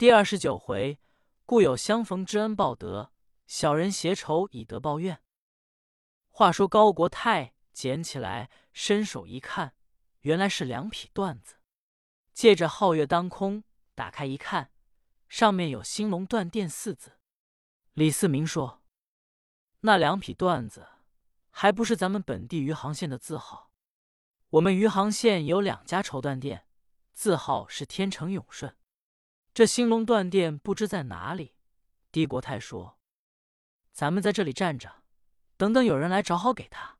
第二十九回，故有相逢之恩报德，小人携仇以德报怨。话说高国泰捡起来，伸手一看，原来是两匹缎子。借着皓月当空，打开一看，上面有“兴隆缎店”四字。李四明说：“那两匹缎子，还不是咱们本地余杭县的字号？我们余杭县有两家绸缎店，字号是天成永顺。这兴隆缎店不知在哪里。”帝国泰说：“咱们在这里站着，等等有人来找好给他。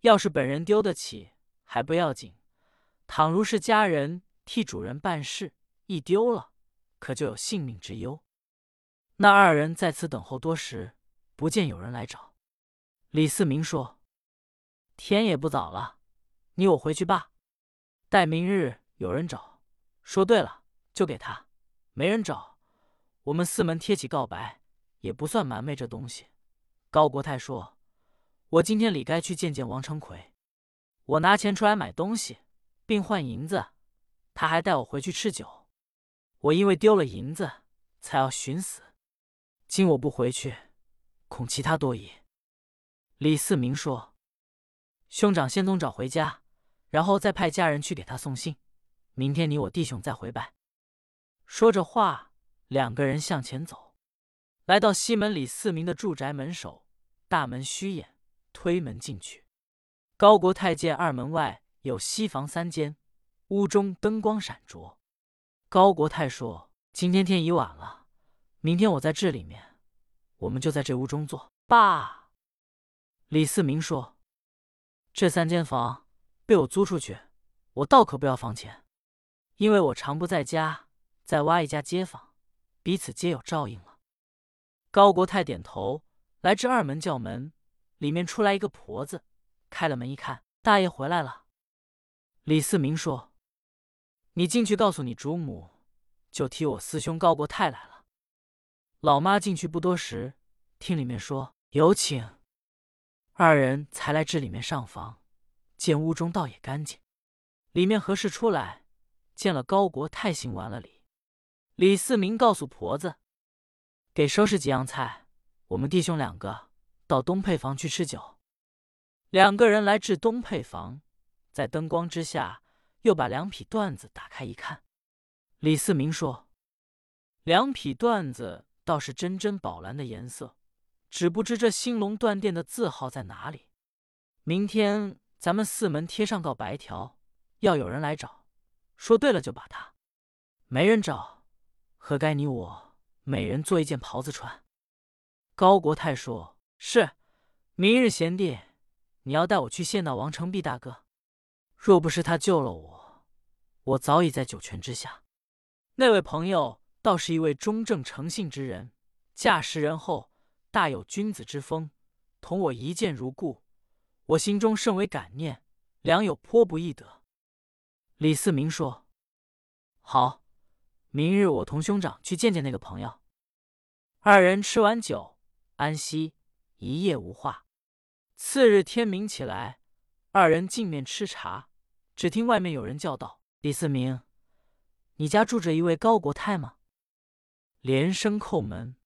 要是本人丢得起，还不要紧；倘如是家人替主人办事，一丢了，可就有性命之忧。”那二人在此等候多时，不见有人来找。李四明说：“天也不早了，你我回去罢。待明日有人找，说对了就给他；没人找，我们四门贴起告白，也不算瞒昧这东西。”高国泰说：“我今天里该去见见王成奎，我拿钱出来买东西，并换银子，他还带我回去吃酒。我因为丢了银子，才要寻死。”今我不回去，恐其他多疑。李四明说：“兄长先从找回家，然后再派家人去给他送信。明天你我弟兄再回拜。”说着话，两个人向前走，来到西门李四明的住宅门首，大门虚掩，推门进去。高国太见二门外有西房三间，屋中灯光闪着。高国泰说：“今天天已晚了。”明天我在这里面，我们就在这屋中坐。爸，李四明说：“这三间房被我租出去，我倒可不要房钱，因为我常不在家，再挖一家街坊，彼此皆有照应了。”高国泰点头，来至二门叫门，里面出来一个婆子，开了门一看，大爷回来了。李四明说：“你进去告诉你主母，就提我四兄高国泰来了。”老妈进去不多时，听里面说有请，二人才来至里面上房，见屋中倒也干净。里面何事出来？见了高国泰，行完了礼。李四明告诉婆子，给收拾几样菜，我们弟兄两个到东配房去吃酒。两个人来至东配房，在灯光之下，又把两匹缎子打开一看。李四明说：“两匹缎子。”倒是真真宝蓝的颜色，只不知这兴隆缎店的字号在哪里。明天咱们四门贴上告白条，要有人来找，说对了就把他；没人找，何该你我每人做一件袍子穿。高国泰说：“是，明日贤弟，你要带我去见到王成璧大哥。若不是他救了我，我早已在九泉之下。那位朋友。”倒是一位忠正诚信之人，驾识仁厚，大有君子之风，同我一见如故，我心中甚为感念，良有颇不易得。李四明说：“好，明日我同兄长去见见那个朋友。”二人吃完酒，安息一夜无话。次日天明起来，二人进面吃茶，只听外面有人叫道：“李四明，你家住着一位高国泰吗？”连声叩门，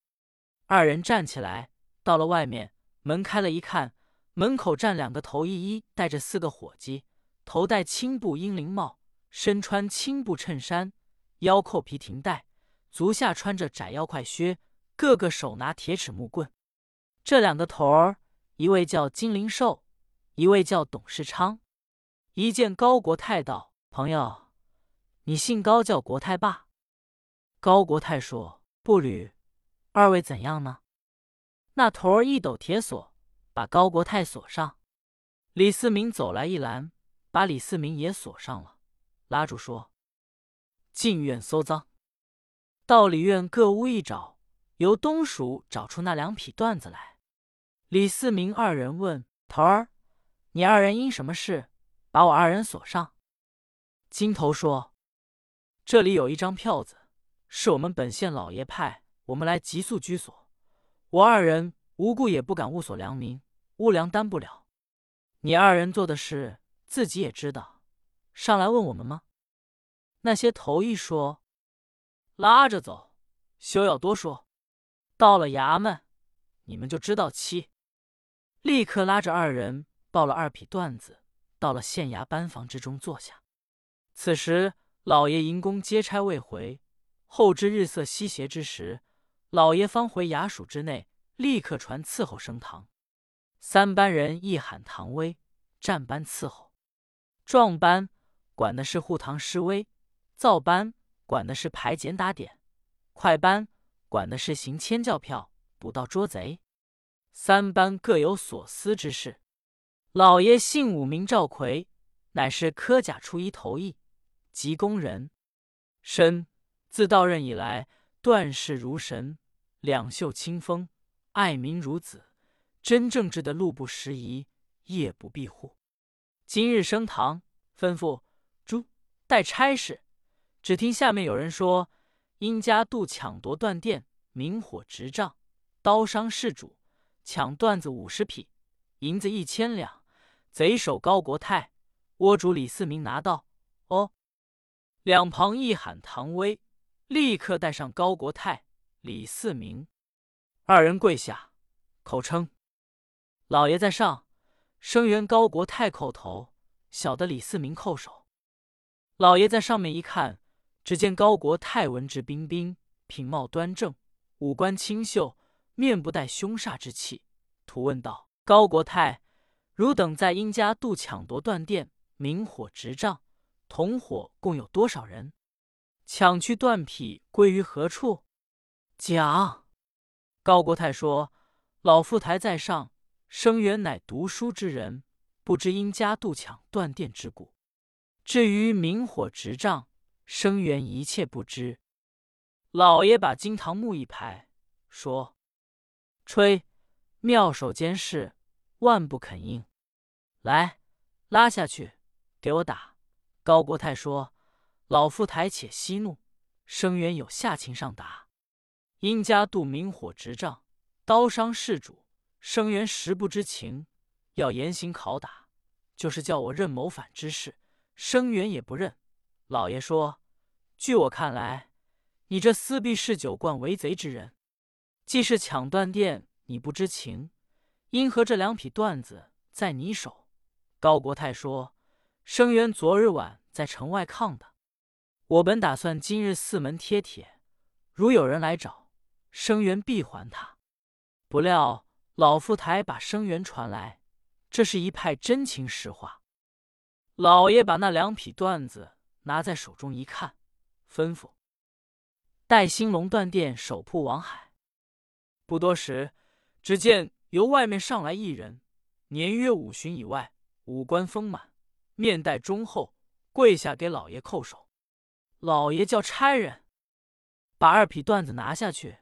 二人站起来，到了外面，门开了，一看，门口站两个头一一带着四个伙计，头戴青布英灵帽，身穿青布衬衫，腰扣皮停带，足下穿着窄腰快靴，个个手拿铁齿木棍。这两个头儿，一位叫金灵寿，一位叫董世昌。一见高国泰道：“朋友，你姓高，叫国泰罢。”高国泰说。不履，二位怎样呢？那头儿一抖铁锁，把高国泰锁上。李四明走来一拦，把李四明也锁上了，拉住说：“进院搜赃。”到里院各屋一找，由东蜀找出那两匹缎子来。李四明二人问头儿：“你二人因什么事把我二人锁上？”金头说：“这里有一张票子。”是我们本县老爷派我们来急速居所，我二人无故也不敢误锁良民，屋梁担不了。你二人做的事自己也知道，上来问我们吗？那些头一说，拉着走，休要多说。到了衙门，你们就知道期。”立刻拉着二人抱了二匹缎子，到了县衙班房之中坐下。此时老爷迎公接差未回，后至日色西斜之时，老爷方回衙署之内，立刻传伺候升堂。三班人一喊唐威，站班伺候。壮班管的是护堂施威，造班管的是排检打点，快班管的是行签教票、捕盗捉贼。三班各有所司之事。老爷姓武，名赵奎，乃是科甲初一头一，籍工人。身自到任以来，断事如神，两袖清风，爱民如子。真正治的路不拾遗，夜不闭户。今日升堂，吩咐诸带差事。只听下面有人说：殷家渡抢夺断电，明火执仗，刀伤事主，抢缎子五十匹，银子一千两。贼首高国泰，窝主李四明拿到。哦，两旁一喊唐威，立刻带上高国泰、李四明二人跪下，口称。老爷在上，声援高国泰叩头，小的李四明叩首。老爷在上面一看，只见高国泰文质彬彬，品貌端正，五官清秀，面不带凶煞之气。徒问道：“高国泰，汝等在殷家渡抢夺断电，明火执仗，同伙共有多少人？抢去断匹归于何处？”讲。高国泰说：“老副台在上。”生源乃读书之人，不知殷家渡抢断电之故。至于明火执仗，生源一切不知。老爷把金堂木一拍，说：“吹，妙手监视，万不肯应。来，拉下去，给我打。”高国泰说：“老夫台且息怒，生源有下情上达。殷家渡明火执仗，刀伤事主。”生源实不知情，要严刑拷打，就是叫我认谋反之事，生源也不认。老爷说：“据我看来，你这私必嗜酒惯为贼之人，既是抢断电，你不知情，因何这两匹缎子在你手？”高国泰说：“生源昨日晚在城外抗的，我本打算今日四门贴帖，如有人来找，生源必还他，不料。”老副台把声源传来，这是一派真情实话。老爷把那两匹缎子拿在手中一看，吩咐带兴隆断电守铺王海。不多时，只见由外面上来一人，年约五旬以外，五官丰满，面带忠厚，跪下给老爷叩首。老爷叫差人把二匹缎子拿下去，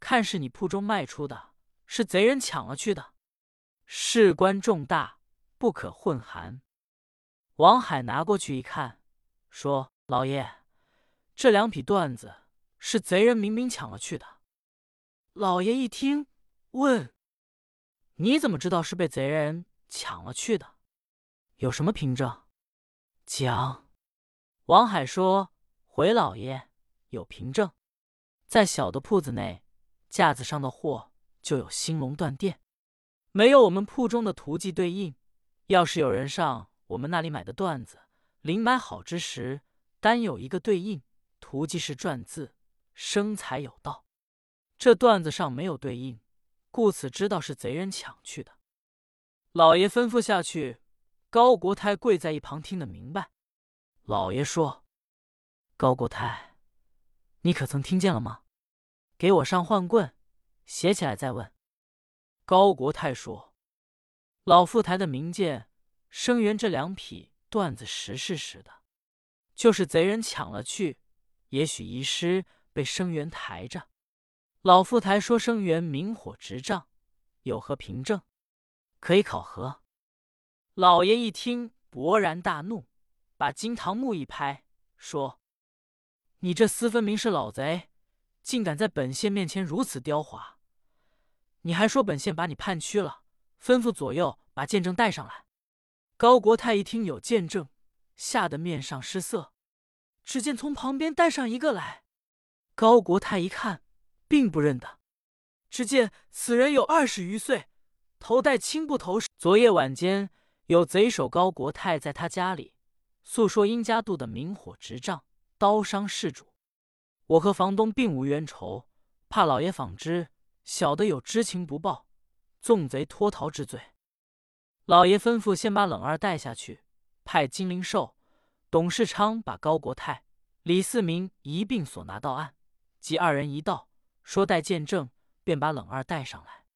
看是你铺中卖出的。是贼人抢了去的，事关重大，不可混含。王海拿过去一看，说：“老爷，这两匹缎子是贼人明明抢了去的。”老爷一听，问：“你怎么知道是被贼人抢了去的？有什么凭证？”讲。王海说：“回老爷，有凭证，在小的铺子内，架子上的货。”就有兴隆断电，没有我们铺中的图记对应。要是有人上我们那里买的缎子，临买好之时，单有一个对应图记是篆字，生财有道。这段子上没有对应，故此知道是贼人抢去的。老爷吩咐下去，高国泰跪在一旁听得明白。老爷说：“高国泰，你可曾听见了吗？给我上幻棍。”写起来再问。高国泰说：“老副台的名剑，生源这两匹段子实是实的，就是贼人抢了去，也许遗失被生源抬着。老副台说生源明火执仗，有何凭证可以考核？”老爷一听，勃然大怒，把金堂木一拍，说：“你这厮分明是老贼！”竟敢在本县面前如此刁滑！你还说本县把你判屈了，吩咐左右把见证带上来。高国泰一听有见证，吓得面上失色。只见从旁边带上一个来。高国泰一看，并不认得。只见此人有二十余岁，头戴青布头饰。昨夜晚间，有贼首高国泰在他家里诉说殷家渡的明火执仗，刀伤事主。我和房东并无冤仇，怕老爷访之，小的有知情不报，纵贼脱逃之罪。老爷吩咐先把冷二带下去，派金灵寿、董世昌把高国泰、李四明一并所拿到案。即二人一到，说待见证，便把冷二带上来。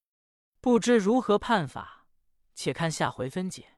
不知如何判法，且看下回分解。